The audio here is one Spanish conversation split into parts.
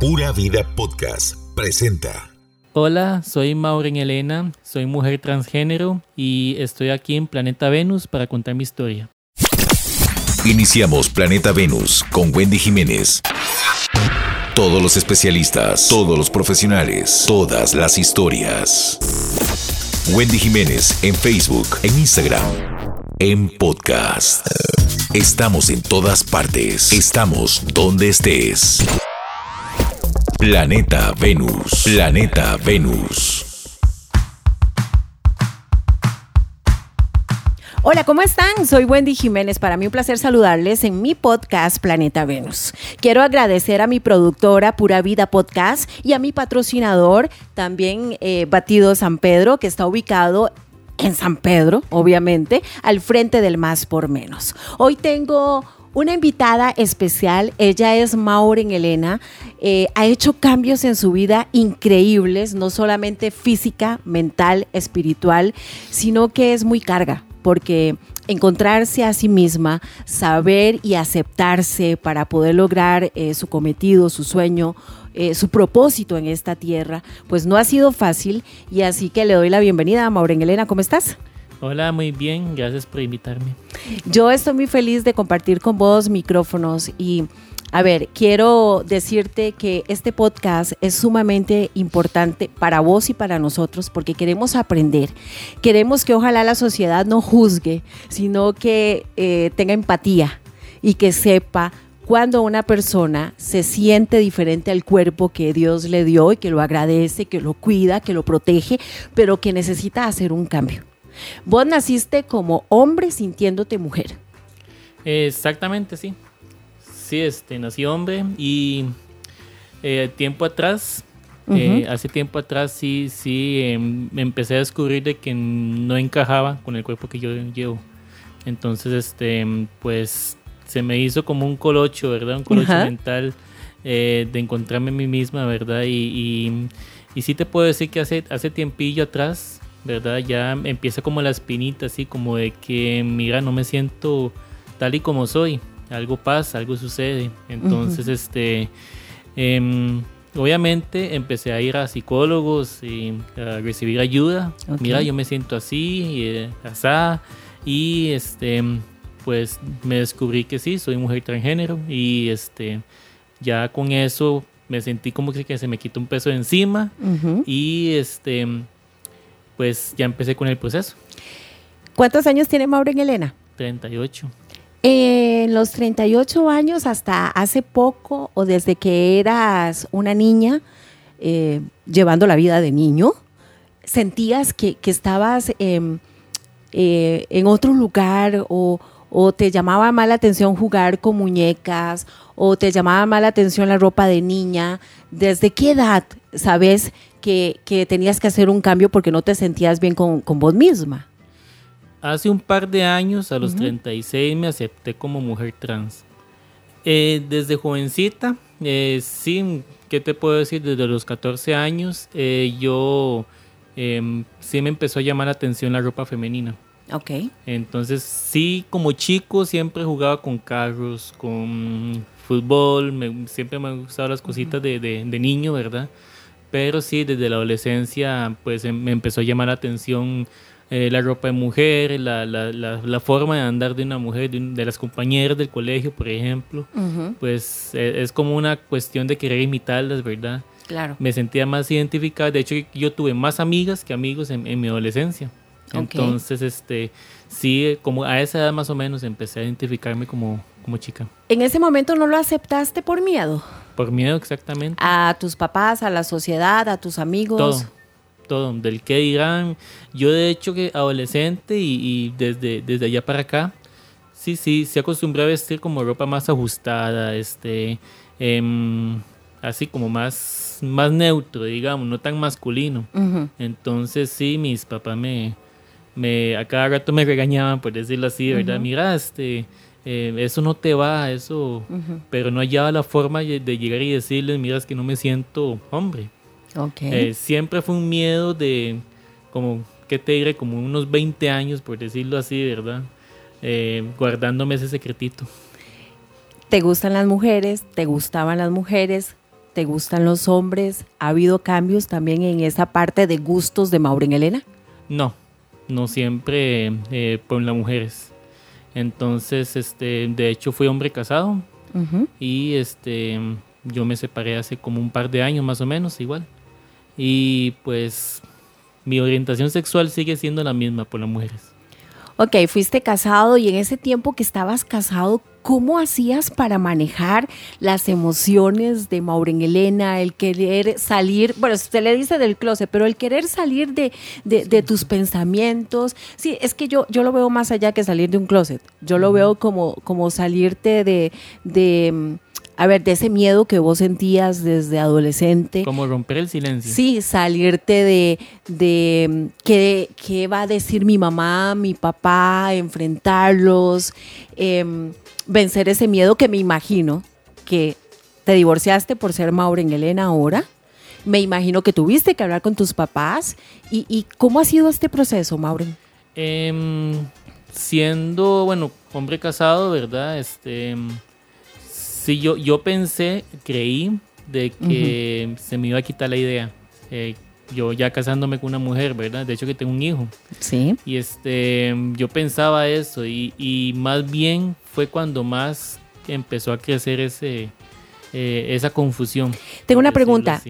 Pura Vida Podcast presenta. Hola, soy Maureen Elena, soy mujer transgénero y estoy aquí en Planeta Venus para contar mi historia. Iniciamos Planeta Venus con Wendy Jiménez. Todos los especialistas, todos los profesionales, todas las historias. Wendy Jiménez en Facebook, en Instagram, en podcast. Estamos en todas partes. Estamos donde estés. Planeta Venus. Planeta Venus. Hola, ¿cómo están? Soy Wendy Jiménez. Para mí un placer saludarles en mi podcast Planeta Venus. Quiero agradecer a mi productora Pura Vida Podcast y a mi patrocinador, también eh, Batido San Pedro, que está ubicado en San Pedro, obviamente, al frente del Más por Menos. Hoy tengo una invitada especial, ella es Maureen Elena, eh, ha hecho cambios en su vida increíbles, no solamente física, mental, espiritual, sino que es muy carga, porque encontrarse a sí misma, saber y aceptarse para poder lograr eh, su cometido, su sueño, eh, su propósito en esta tierra, pues no ha sido fácil y así que le doy la bienvenida a Maureen Elena, ¿cómo estás? Hola, muy bien, gracias por invitarme. Yo estoy muy feliz de compartir con vos micrófonos y a ver, quiero decirte que este podcast es sumamente importante para vos y para nosotros porque queremos aprender. Queremos que ojalá la sociedad no juzgue, sino que eh, tenga empatía y que sepa cuando una persona se siente diferente al cuerpo que Dios le dio y que lo agradece, que lo cuida, que lo protege, pero que necesita hacer un cambio. Vos naciste como hombre sintiéndote mujer. Exactamente, sí. Sí, este, nací hombre y eh, tiempo atrás, eh, hace tiempo atrás sí, sí, em, me empecé a descubrir de que no encajaba con el cuerpo que yo llevo. Entonces, este, pues se me hizo como un colocho, ¿verdad? Un colocho mental eh, de encontrarme a mí misma, ¿verdad? Y, y, sí te puedo decir que hace, hace tiempillo atrás, ¿verdad? Ya empieza como la espinita, así como de que, mira, no me siento tal y como soy. Algo pasa, algo sucede. Entonces, este... Em, obviamente empecé a ir a psicólogos y a recibir ayuda. Mira, yo me siento así, eh, asá, y este pues me descubrí que sí, soy mujer transgénero y este, ya con eso me sentí como que, se me quitó un peso de encima y este, pues ya empecé con el proceso. ¿Cuántos años tiene Maureen Elena? 38. En los 38 años hasta hace poco o desde que eras una niña eh, llevando la vida de niño, sentías que, estabas em, eh, en otro lugar o, o te llamaba más la atención jugar con muñecas, o te llamaba más la atención la ropa de niña. ¿Desde qué edad sabes que, tenías que hacer un cambio porque no te sentías bien con, vos misma? Hace un par de años, a los 36, me acepté como mujer trans. Eh, desde jovencita, eh, sí, ¿qué te puedo decir? Desde los 14 años, eh, yo em, sí me empezó a llamar la atención la ropa femenina. Ok. Entonces, sí, como chico siempre jugaba con carros, con fútbol, siempre me han gustado las cositas de, de, niño, ¿verdad? Pero sí, desde la adolescencia, pues em, me empezó a llamar la atención eh, la ropa de mujer, la, la, la, forma de andar de una mujer, de, las compañeras del colegio, por ejemplo. Pues e, es como una cuestión de querer imitarlas, ¿verdad? Claro. Me sentía más identificada. De hecho, yo tuve más amigas que amigos en, en mi adolescencia. Entonces, este, sí, como a esa edad más o menos empecé a identificarme como, como chica. ¿En ese momento no lo aceptaste por miedo? Por miedo, exactamente. A tus papás, a la sociedad, a tus amigos. Todo, todo, del que dirán. Yo de hecho que adolescente y, desde, desde allá para acá, sí, sí, se acostumbré a vestir como ropa más ajustada, este, em, así como más, más neutro, digamos, no tan masculino. Entonces sí, mis papás me me, a cada rato me regañaban, por decirlo así, ¿verdad? Mira, este, eh, eso no te va, eso, pero no hallaba la forma de llegar y decirles, mira, es que no me siento hombre. Okay. Eh, siempre fue un miedo de, como, ¿qué te diré? Como unos 20 años, por decirlo así, ¿verdad? Eh, guardándome ese secretito. ¿Te gustan las mujeres? ¿Te gustaban las mujeres? te gustan los hombres. ¿Ha habido cambios también en esa parte de gustos de Maureen Elena? No, no siempre eh, por las mujeres. Entonces, este, de hecho fui hombre casado y este, yo me separé hace como un par de años más o menos, igual. Y pues mi orientación sexual sigue siendo la misma por las mujeres. Ok, fuiste casado y en ese tiempo que estabas casado, ¿cómo hacías para manejar las emociones de Maureen Elena, el querer salir, bueno, se le dice del closet, pero el querer salir de, de, tus pensamientos? Sí, es que yo, yo lo veo más allá que salir de un closet, yo lo veo como, como salirte de, de a ver, de ese miedo que vos sentías desde adolescente. Como romper el silencio. Sí, salirte de, de qué, qué va a decir mi mamá, mi papá, enfrentarlos, em, vencer ese miedo que me imagino que te divorciaste por ser Maureen Elena ahora. Me imagino que tuviste que hablar con tus papás. ¿Y, cómo ha sido este proceso, Maureen? Em, siendo, bueno, hombre casado, ¿verdad? Este Sí, yo, yo pensé, creí de que se me iba a quitar la idea. Eh, yo ya casándome con una mujer, ¿verdad? De hecho que tengo un hijo. Sí. Y este, yo pensaba eso y, más bien fue cuando más empezó a crecer ese, eh, esa confusión. Tengo una pregunta.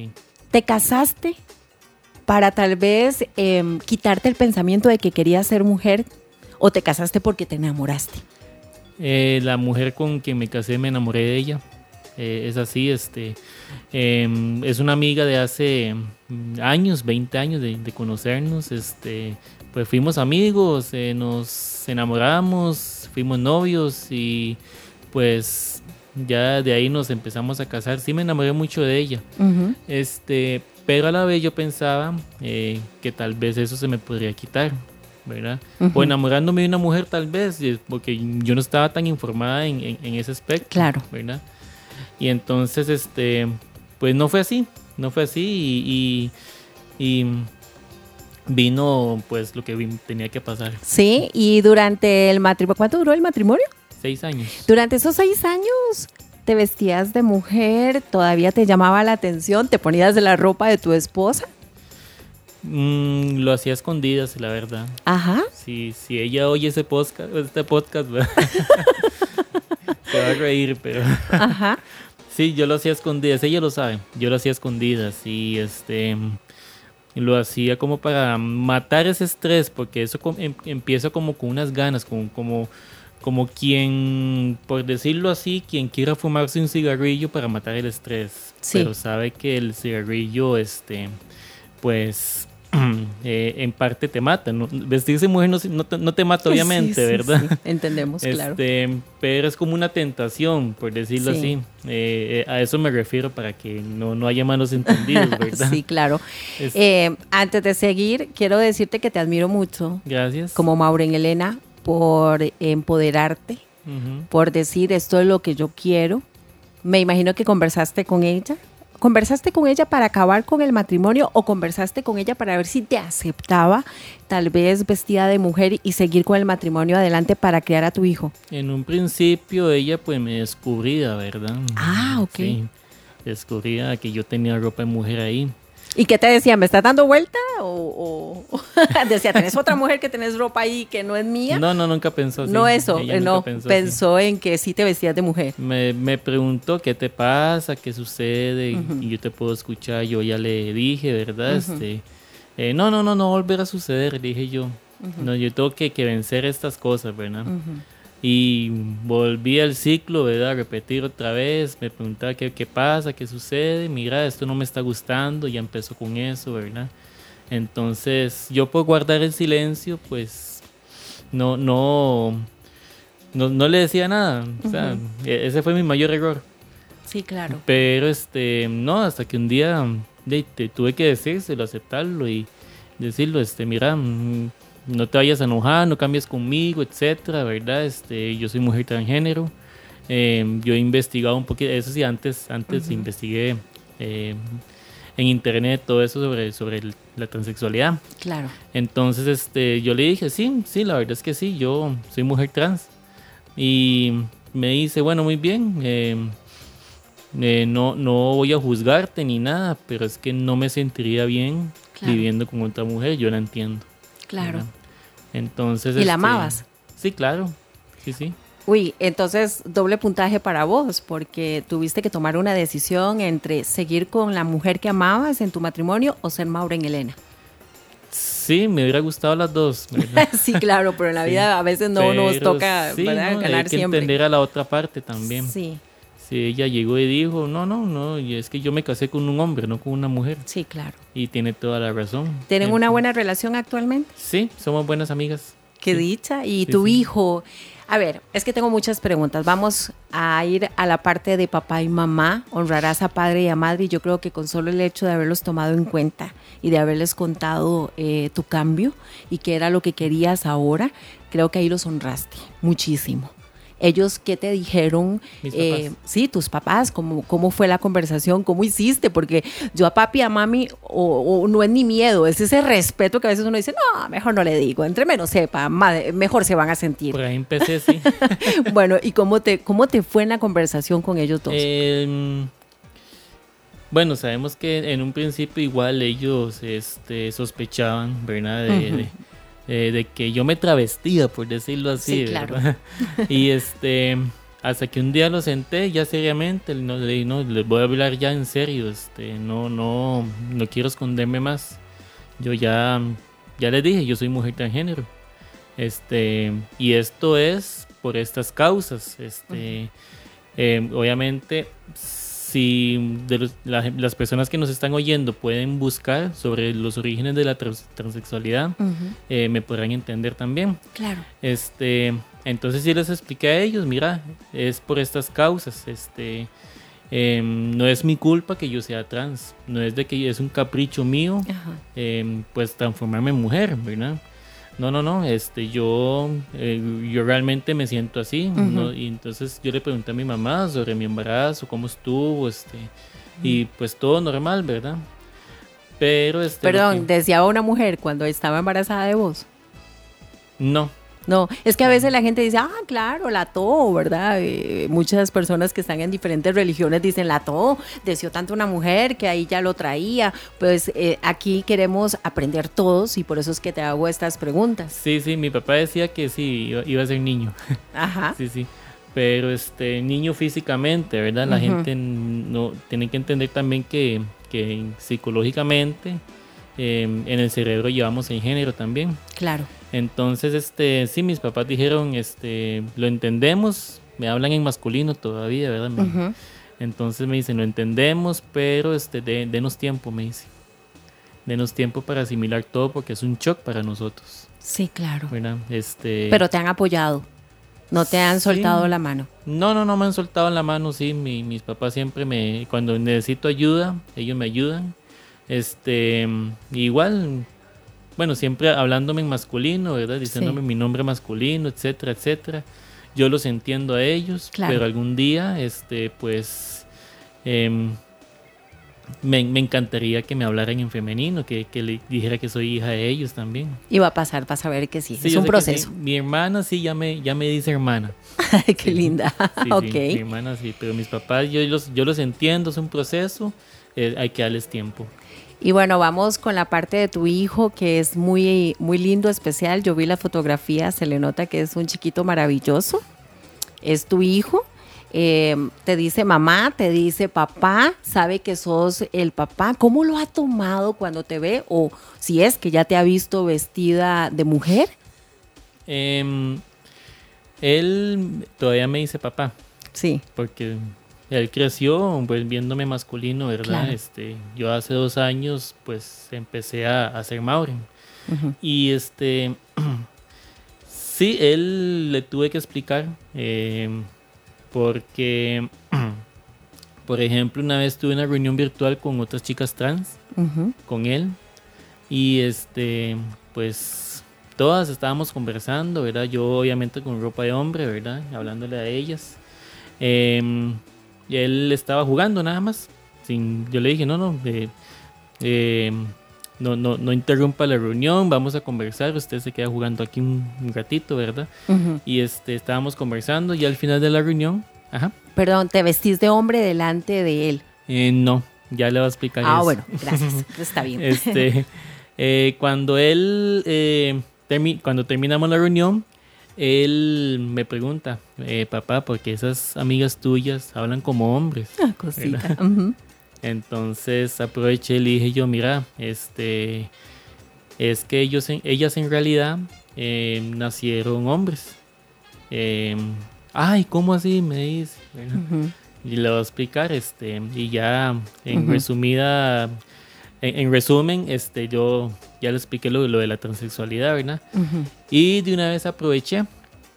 ¿Te casaste para tal vez em, quitarte el pensamiento de que querías ser mujer o te casaste porque te enamoraste? Eh, la mujer con quien me casé me enamoré de ella. Eh, es así, este, em, es una amiga de hace mm, años, 20 años de, conocernos. Este, pues fuimos amigos, eh, nos enamoramos, fuimos novios y pues ya de ahí nos empezamos a casar. Sí me enamoré mucho de ella. Este, pero a la vez yo pensaba que tal vez eso se me podría quitar. ¿verdad? O enamorándome de una mujer tal vez, porque yo no estaba tan informada en, ese aspecto. Claro. ¿verdad? Y entonces, este, pues no fue así, no fue así y, vino pues lo que tenía que pasar. Sí, y durante el matrimonio, ¿cuánto duró el matrimonio? Seis años. Durante esos seis años te vestías de mujer, todavía te llamaba la atención, te ponías de la ropa de tu esposa. Mm, lo hacía escondidas, la verdad. Ajá. Si, si ella oye ese podcast, este podcast, se va a reír, pero. Ajá. Sí, yo lo hacía escondidas, ella lo sabe. Yo lo hacía escondidas y este. Lo hacía como para matar ese estrés, porque eso em, empieza como con unas ganas, como, como, como quien, por decirlo así, quien quiera fumarse un cigarrillo para matar el estrés. Pero sabe que el cigarrillo, este, pues Eh, en parte te mata. Vestirse mujer no, te, mata, obviamente, ¿verdad? Entendemos, claro. Este, pero es como una tentación, por decirlo así. Eh, eh, a eso me refiero para que no, no haya malos entendidos, ¿verdad? sí, claro. antes de seguir, quiero decirte que te admiro mucho. Gracias. Como Maureen Elena, por empoderarte, por decir esto es lo que yo quiero. Me imagino que conversaste con ella. ¿Conversaste con ella para acabar con el matrimonio o conversaste con ella para ver si te aceptaba, tal vez vestida de mujer y seguir con el matrimonio adelante para criar a tu hijo? En un principio ella pues me descubría, ¿verdad? Ah, ok. Sí, descubría que yo tenía ropa de mujer ahí. ¿Y qué te decía? ¿Me estás dando vuelta? ¿O, decía, tenés otra mujer que tenés ropa ahí que no es mía? No, no, nunca pensó así. No eso, no, pensó, en que sí te vestías de mujer. Me, me preguntó qué te pasa, qué sucede, y yo te puedo escuchar. Yo ya le dije, ¿verdad? este, eh, no, no, no, no volverá a suceder, dije yo. No, yo tengo que, que vencer estas cosas, ¿verdad? Y volví al ciclo, ¿verdad? A repetir otra vez, me preguntaba qué, qué pasa, qué sucede, mira, esto no me está gustando, ya empezó con eso, ¿verdad? Entonces, yo por guardar el silencio, pues, no, no, no, le decía nada. O sea, e, ese fue mi mayor error. Sí, claro. Pero, este, no, hasta que un día de, tuve que decírselo, aceptarlo y decirlo, este, mira, mm, no te vayas a enojar, no cambies conmigo, etcétera, ¿verdad? Este, yo soy mujer transgénero. Eh, yo he investigado un poquito, eso sí, antes, antes investigué eh, en internet todo eso sobre, sobre la transexualidad. Claro. Entonces, este, yo le dije, sí, sí, la verdad es que sí, yo soy mujer trans. Y me dice, bueno, muy bien, eh, eh, no, no voy a juzgarte ni nada, pero es que no me sentiría bien viviendo con otra mujer, yo la entiendo. Claro. Entonces... ¿Y la este, amabas? Sí, claro, sí, sí. Uy, entonces doble puntaje para vos, porque tuviste que tomar una decisión entre seguir con la mujer que amabas en tu matrimonio o ser Maureen Elena. Sí, me hubiera gustado las dos. sí, claro, pero en la vida a veces no nos toca sí, hay que entender a la otra parte también. Sí. Sí, ella llegó y dijo, no, no, no, y es que yo me casé con un hombre, no con una mujer. Sí, claro. Y tiene toda la razón. ¿Tienen una buena relación actualmente? Sí, somos buenas amigas. Qué dicha. ¿Y tu hijo? A ver, es que tengo muchas preguntas. Vamos a ir a la parte de papá y mamá. Honrarás a padre y a madre. Y yo creo que con solo el hecho de haberlos tomado en cuenta y de haberles contado eh, tu cambio y qué era lo que querías ahora, creo que ahí los honraste muchísimo ellos qué te dijeron, eh, sí, tus papás, cómo, cómo fue la conversación, cómo hiciste, porque yo a papi, a mami, o, no es ni miedo, es ese respeto que a veces uno dice, no, mejor no le digo, entre menos sepa, mejor se van a sentir. Por ahí empecé, sí. bueno, ¿y cómo te, cómo te fue en la conversación con ellos dos? Em, bueno, sabemos que en un principio igual ellos este, sospechaban, ¿verdad? de, eh, de que yo me travestía, por decirlo así. Sí, claro. y este, hasta que un día lo senté ya seriamente, no, le no, les voy a hablar ya en serio, este, no, no, no quiero esconderme más. Yo ya, ya les dije, yo soy mujer transgénero. Este, y esto es por estas causas. Este, eh, obviamente si de las personas que nos están oyendo pueden buscar sobre los orígenes de la transexualidad, eh, me podrán entender también. Claro. Este, entonces sí les expliqué a ellos, mira, es por estas causas, este, em, no es mi culpa que yo sea trans, no es de que es un capricho mío, em, pues transformarme en mujer, ¿verdad? No, no, no, este, yo, eh, yo realmente me siento así, Y entonces yo le pregunté a mi mamá sobre mi embarazo, cómo estuvo, este, y pues todo normal, ¿verdad? Pero este... Perdón, ¿deseaba una mujer cuando estaba embarazada de vos? No, no, es que a veces la gente dice, ah, claro, la to, ¿verdad? Eh, muchas personas que están en diferentes religiones dicen, la to, deseó tanto una mujer que ahí ya lo traía. Pues eh, aquí queremos aprender todos y por eso es que te hago estas preguntas. Sí, sí, mi papá decía que sí, iba a ser niño. Ajá. sí, sí pero este niño físicamente, ¿verdad? La gente no tiene que entender también que, que psicológicamente em, en el cerebro llevamos el género también. Claro. Entonces, este, sí, mis papás dijeron, este, lo entendemos, me hablan en masculino todavía, ¿verdad? Entonces me dicen, lo entendemos, pero este, denos tiempo, me dice. Denos tiempo para asimilar todo porque es un shock para nosotros. Sí, claro. Este... Pero te han apoyado. No te han soltado la mano. No, no, no me han soltado la mano, sí. mis papás siempre me, cuando necesito ayuda, ellos me ayudan. Este, igual bueno, siempre hablándome en masculino, ¿verdad? Diciéndome mi nombre masculino, etcétera, etcétera. Yo los entiendo a ellos, pero algún día, este, pues, em, me, encantaría que me hablaran en femenino, que, le dijera que soy hija de ellos también. Y va a pasar, vas a ver que sí, es un proceso. Mi hermana sí ya me, ya me dice hermana. Qué linda. ok. mi hermana sí, pero mis papás yo los, yo los entiendo, es un proceso, eh, hay que darles tiempo. Y bueno, vamos con la parte de tu hijo, que es muy, muy lindo, especial. Yo vi la fotografía, se le nota que es un chiquito maravilloso. Es tu hijo. Eh, te dice mamá, te dice papá, sabe que sos el papá. ¿Cómo lo ha tomado cuando te ve? O si es que ya te ha visto vestida de mujer. Em, él todavía me dice papá. Sí. Porque él creció pues, viéndome masculino, ¿verdad? Este, yo hace dos años pues empecé a, hacer Maureen. Y este, sí, él le tuve que explicar em, porque, por ejemplo, una vez tuve una reunión virtual con otras chicas trans, con él, y este, pues todas estábamos conversando, ¿verdad? Yo obviamente con ropa de hombre, ¿verdad? Hablándole a ellas. Eh, y él estaba jugando nada más. Sin, yo le dije, no, no, eh, no, no, no interrumpa la reunión, vamos a conversar, usted se queda jugando aquí un, ratito, ¿verdad? Y este, estábamos conversando y al final de la reunión, ajá, perdón, te vestís de hombre delante de él. Eh, no, ya le voy a explicar Ah, eso. bueno, gracias. Está bien. Este, eh, cuando él, eh, termi- cuando terminamos la reunión, él me pregunta, eh, papá, ¿por qué esas amigas tuyas hablan como hombres? Ah, cosita. Entonces aproveché y le dije yo, mira, este, es que ellos, ellas en realidad eh, nacieron hombres. Eh, Ay, ¿cómo así? Me dice. Y le voy a explicar, este, y ya en resumida, en, en resumen, este, yo ya le expliqué lo, lo de la transexualidad, ¿verdad? Ujú. Y de una vez aproveché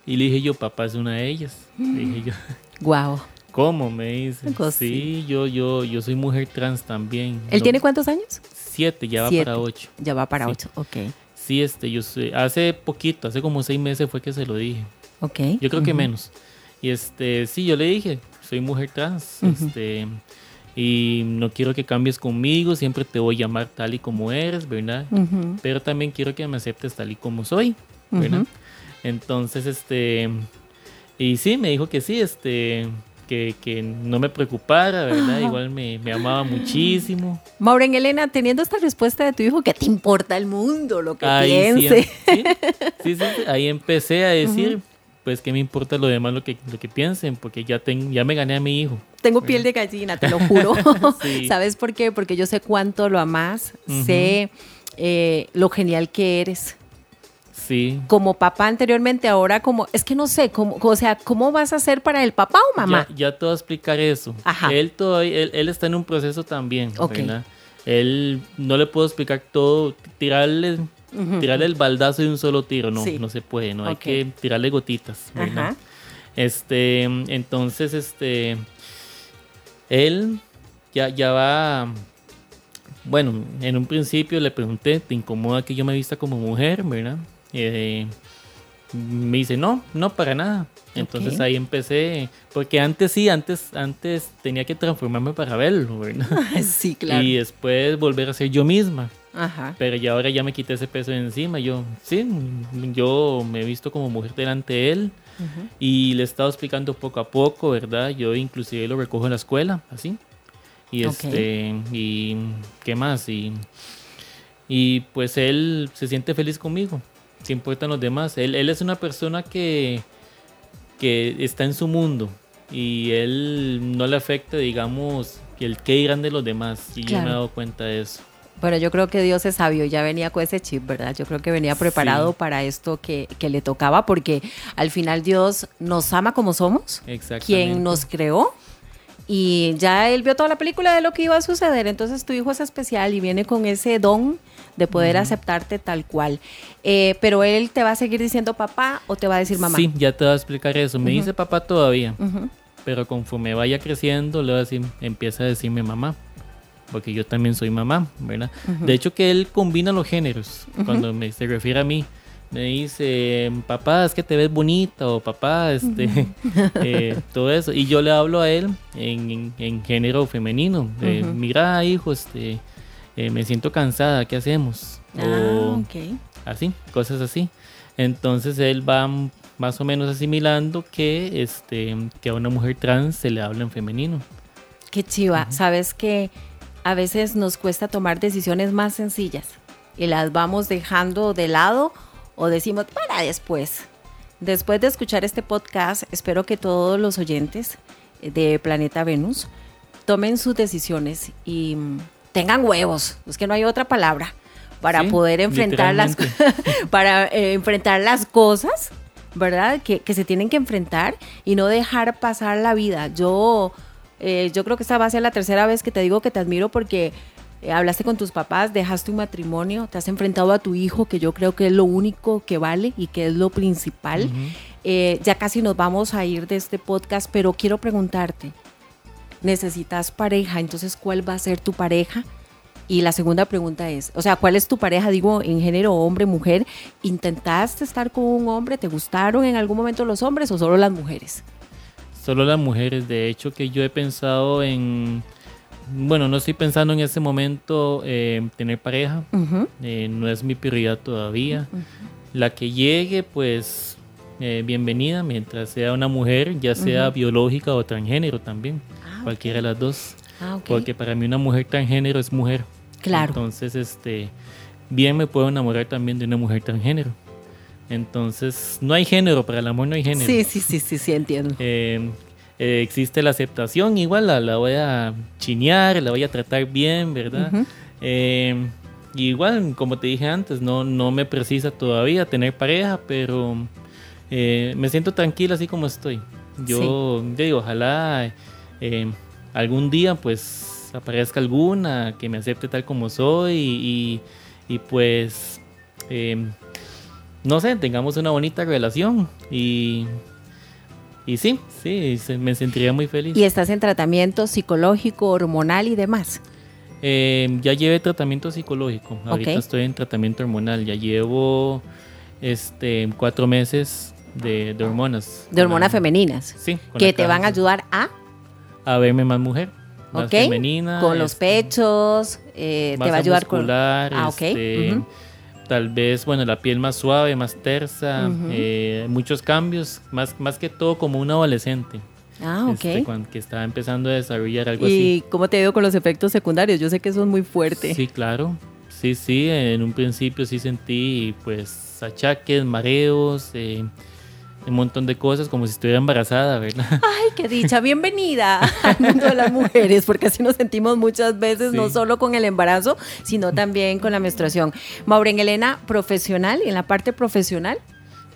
y le dije yo, papá es una de ellas. Le dije yo, Guau. ¿cómo? Me dice. Sí, yo, yo, yo soy mujer trans también. ¿Él No, tiene cuántos años? Siete, ya va Siete. para ocho. Ya va para Sí. ocho. Ok. Sí, este, yo soy, hace poquito, hace como seis meses fue que se lo dije. Ok. Yo creo que Ujú. menos. Y este, sí, yo le dije, soy mujer trans, Ujú. este, y no quiero que cambies conmigo, siempre te voy a llamar tal y como eres, ¿verdad? Pero también quiero que me aceptes tal y como soy, ¿verdad? Entonces, este, y sí, me dijo que sí, este, que, que no me preocupara, ¿verdad? Igual me, me amaba muchísimo. Maureen Elena, teniendo esta respuesta de tu hijo, ¿qué te importa el mundo, lo que Ahí piense? sí, sí, sí, sí, ahí empecé a decir, pues, ¿qué me importa lo demás, lo que, lo que piensen? Porque ya, ten, ya me gané a mi hijo. Tengo piel de gallina, te lo juro. Sí. ¿Sabes por qué? Porque yo sé cuánto lo amas, Ujú. sé eh, lo genial que eres. Sí. Como papá anteriormente, ahora como, es que no sé, cómo, o sea, ¿cómo vas a hacer para el papá o mamá? Ya, ya te voy a explicar eso. Ajá. Él, todavía, él, él está en un proceso también, Ok. ¿verdad? Él no le puedo explicar todo, tirarle, Tirarle el baldazo de un solo tiro, no, Sí. no se puede, no hay que tirarle gotitas. Este, entonces, este, él ya, ya va, bueno, en un principio le pregunté, ¿te incomoda que yo me vista como mujer, verdad? Eh, me dice, no, no, para nada. Entonces ahí empecé, porque antes sí, antes, antes tenía que transformarme para verlo, ¿verdad? Sí, claro. Y después volver a ser yo misma. Ajá. Pero ya ahora ya me quité ese peso de encima. Yo, sí, yo me he visto como mujer delante de él y le he estado explicando poco a poco, ¿verdad? Yo inclusive lo recojo en la escuela, así. Y este, y qué más, y, y pues él se siente feliz conmigo, se importan los demás. Él, él es una persona que, que está en su mundo y él no le afecta, digamos, el qué dirán de los demás. Y yo me he dado cuenta de eso. Bueno, yo creo que Dios es sabio, ya venía con ese chip, ¿verdad? Yo creo que venía preparado Sí. para esto que, que le tocaba, porque al final Dios nos ama como somos, Exactamente. quien nos creó, y ya él vio toda la película de lo que iba a suceder, entonces tu hijo es especial y viene con ese don de poder aceptarte tal cual. Eh, pero él te va a seguir diciendo papá o te va a decir mamá. Sí, ya te voy a explicar eso. Me dice papá todavía. Pero conforme vaya creciendo, le voy a decir, empieza a decirme mamá. Porque yo también soy mamá, ¿verdad? De hecho que él combina los géneros. Cuando me, se refiere a mí, me dice, papá, es que te ves bonita, o papá, este, eh, todo eso. Y yo le hablo a él en, en- en género femenino. Ujú. Mira, hijo, este, eh, me siento cansada, ¿qué hacemos? Ah, O ok. así, cosas así. Entonces él va más o menos asimilando que, este, que a una mujer trans se le habla en femenino. Qué chiva. Sabes que a veces nos cuesta tomar decisiones más sencillas y las vamos dejando de lado o decimos para después. Después de escuchar este podcast, espero que todos los oyentes de Planeta Venus tomen sus decisiones y mm, tengan huevos, es que no hay otra palabra, para Sí, poder enfrentar las, para eh, enfrentar las cosas, ¿verdad? Que, que se tienen que enfrentar y no dejar pasar la vida. Yo, eh, yo creo que esta va a ser la tercera vez que te digo que te admiro porque eh, hablaste con tus papás, dejaste un matrimonio, te has enfrentado a tu hijo, que yo creo que es lo único que vale y que es lo principal. Eh, ya casi nos vamos a ir de este podcast, pero quiero preguntarte, ¿necesitas pareja? Entonces, ¿cuál va a ser tu pareja? Y la segunda pregunta es, o sea, ¿cuál es tu pareja? Digo, en género hombre, mujer. ¿Intentaste estar con un hombre? ¿Te gustaron en algún momento los hombres o solo las mujeres? Solo las mujeres, de hecho que yo he pensado en, bueno, no estoy pensando en ese momento eh, tener pareja, eh, no es mi prioridad todavía. La que llegue, pues eh, bienvenida mientras sea una mujer, ya sea biológica o transgénero también, Ah, cualquiera de las dos. Ah. Porque para mí una mujer transgénero es mujer. Claro. Entonces, este, bien me puedo enamorar también de una mujer transgénero. Entonces, no hay género, para el amor no hay género. Sí, sí, sí, sí, sí, entiendo. Eh, eh, existe la aceptación, igual la, la voy a chinear, la voy a tratar bien, ¿verdad? Eh, y igual, como te dije antes, no, no me precisa todavía tener pareja, pero me siento tranquila así como estoy. Yo, digo, ojalá algún día pues aparezca alguna que me acepte tal como soy y, y, pues, eh, no sé, tengamos una bonita relación y, y sí, sí, se- me sentiría muy feliz. Y estás en tratamiento psicológico, hormonal y demás. Eh, ya llevé tratamiento psicológico. Ahorita estoy en tratamiento hormonal. Ya llevo este cuatro meses de, de hormonas. De hormonas la- femeninas. Sí. Que te van a ayudar a, a verme más mujer. Más femenina. con los este, pechos, eh, te va a ayudar con... Ah, ok, este, ujú. Tal vez, bueno, la piel más suave, más tersa. Eh, muchos cambios. Más, más que todo como un adolescente. Ah, ok. este, cuan- que está empezando a desarrollar algo así. ¿Y cómo te ha ido con los efectos secundarios? Yo sé que es muy fuerte. Sí, claro. Sí, sí, en un principio sí sentí pues achaques, mareos, eh, un montón de cosas como si estuviera embarazada, ¿verdad? Ay, qué dicha, bienvenida al mundo de las mujeres, porque así nos sentimos muchas veces, Sí. no solo con el embarazo, sino también con la menstruación. Maureen Elena, profesional, en la parte profesional.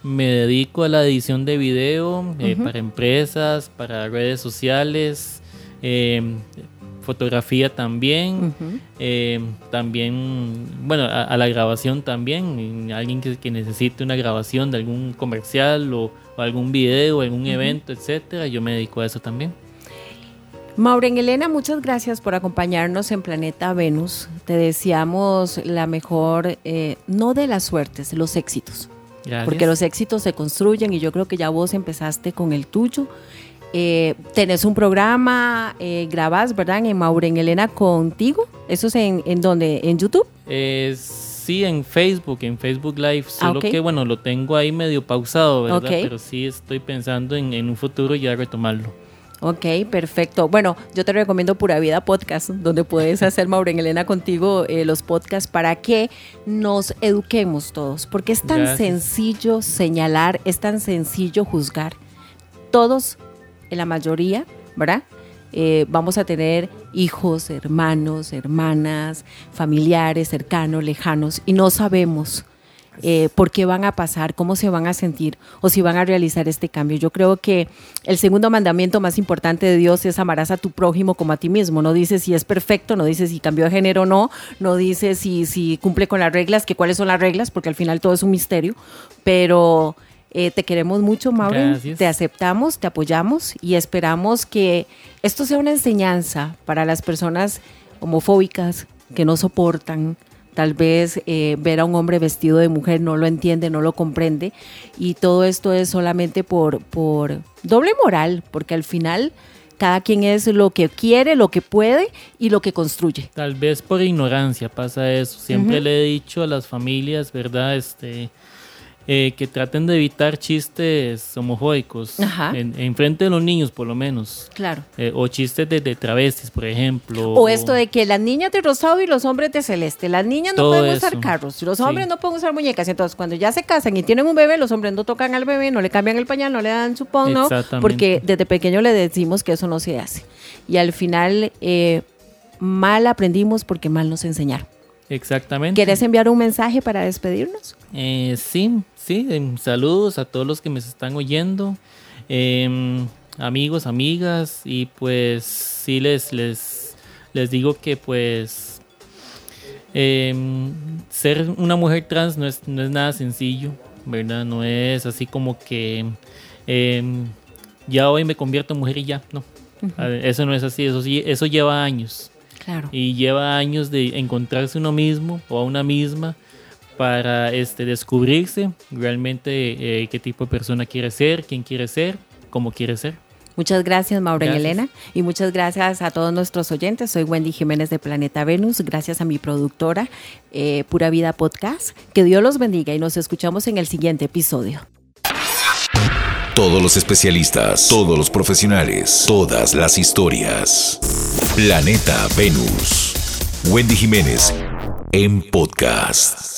Me dedico a la edición de video eh, para empresas, para redes sociales, eh, fotografía también, eh, también, bueno, a, a la grabación también, alguien que, que necesite una grabación de algún comercial o, o algún video, algún evento, etcétera, yo me dedico a eso también. Maureen Elena, muchas gracias por acompañarnos en Planeta Venus. Te deseamos la mejor, eh, no de las suertes, los éxitos. Gracias. Porque los éxitos se construyen y yo creo que ya vos empezaste con el tuyo. Eh, tenés un programa, eh, grabás, ¿verdad? En Maureen Elena contigo. ¿Eso es en, en dónde? ¿En YouTube? Eh, sí, en Facebook, en Facebook Live, solo ok. que bueno, lo tengo ahí medio pausado, ¿verdad? Pero sí estoy pensando en, en un futuro ya retomarlo. Ok, perfecto. Bueno, yo te recomiendo Pura Vida Podcast, donde puedes hacer, Maureen Elena, contigo eh, los podcasts para que nos eduquemos todos, porque es tan Gracias. sencillo señalar, es tan sencillo juzgar. Todos, en la mayoría, ¿verdad? Eh, vamos a tener hijos, hermanos, hermanas, familiares, cercanos, lejanos, y no sabemos eh, por qué van a pasar, cómo se van a sentir o si van a realizar este cambio. Yo creo que el segundo mandamiento más importante de Dios es amarás a tu prójimo como a ti mismo. No dice si es perfecto, no dice si cambió de género o no, no dice si, si cumple con las reglas, que cuáles son las reglas, porque al final todo es un misterio, pero... eh, te queremos mucho, Maureen. Gracias. Te aceptamos, te apoyamos y esperamos que esto sea una enseñanza para las personas homofóbicas que no soportan tal vez eh, ver a un hombre vestido de mujer no lo entiende, no lo comprende y todo esto es solamente por, por doble moral, porque al final cada quien es lo que quiere, lo que puede y lo que construye. Tal vez por ignorancia pasa eso. Siempre le he dicho a las familias, ¿verdad? Este, eh, que traten de evitar chistes homofóbicos en, en frente de los niños, por lo menos. Claro. Eh, o chistes de, de travestis, por ejemplo. O esto de que las niñas de rosado y los hombres de celeste. Las niñas no pueden usar carros, los Sí. hombres no pueden usar muñecas. Entonces, cuando ya se casan y tienen un bebé, los hombres no tocan al bebé, no le cambian el pañal, no le dan su ¿no? Exactamente. Porque desde pequeño le decimos que eso no se hace. Y al final, eh, mal aprendimos porque mal nos enseñaron. Exactamente. ¿Quieres enviar un mensaje para despedirnos? Eh, sí, sí, em, saludos a todos los que me están oyendo, em, amigos, amigas, y pues sí les, les, les digo que pues em, ser una mujer trans no es, no es nada sencillo, ¿verdad? No es así como que em, ya hoy me convierto en mujer y ya, no. Eso no es así, eso, sí- eso lleva años Claro. y lleva años de encontrarse uno mismo o a una misma para este, descubrirse realmente eh, qué tipo de persona quiere ser, quién quiere ser, cómo quiere ser. Muchas gracias, Maureen Gracias. Elena. Y muchas gracias a todos nuestros oyentes. Soy Wendy Jiménez de Planeta Venus. Gracias a mi productora, eh, Pura Vida Podcast. Que Dios los bendiga y nos escuchamos en el siguiente episodio. Todos los especialistas, todos los profesionales, todas las historias. Planeta Venus. Wendy Jiménez en podcast.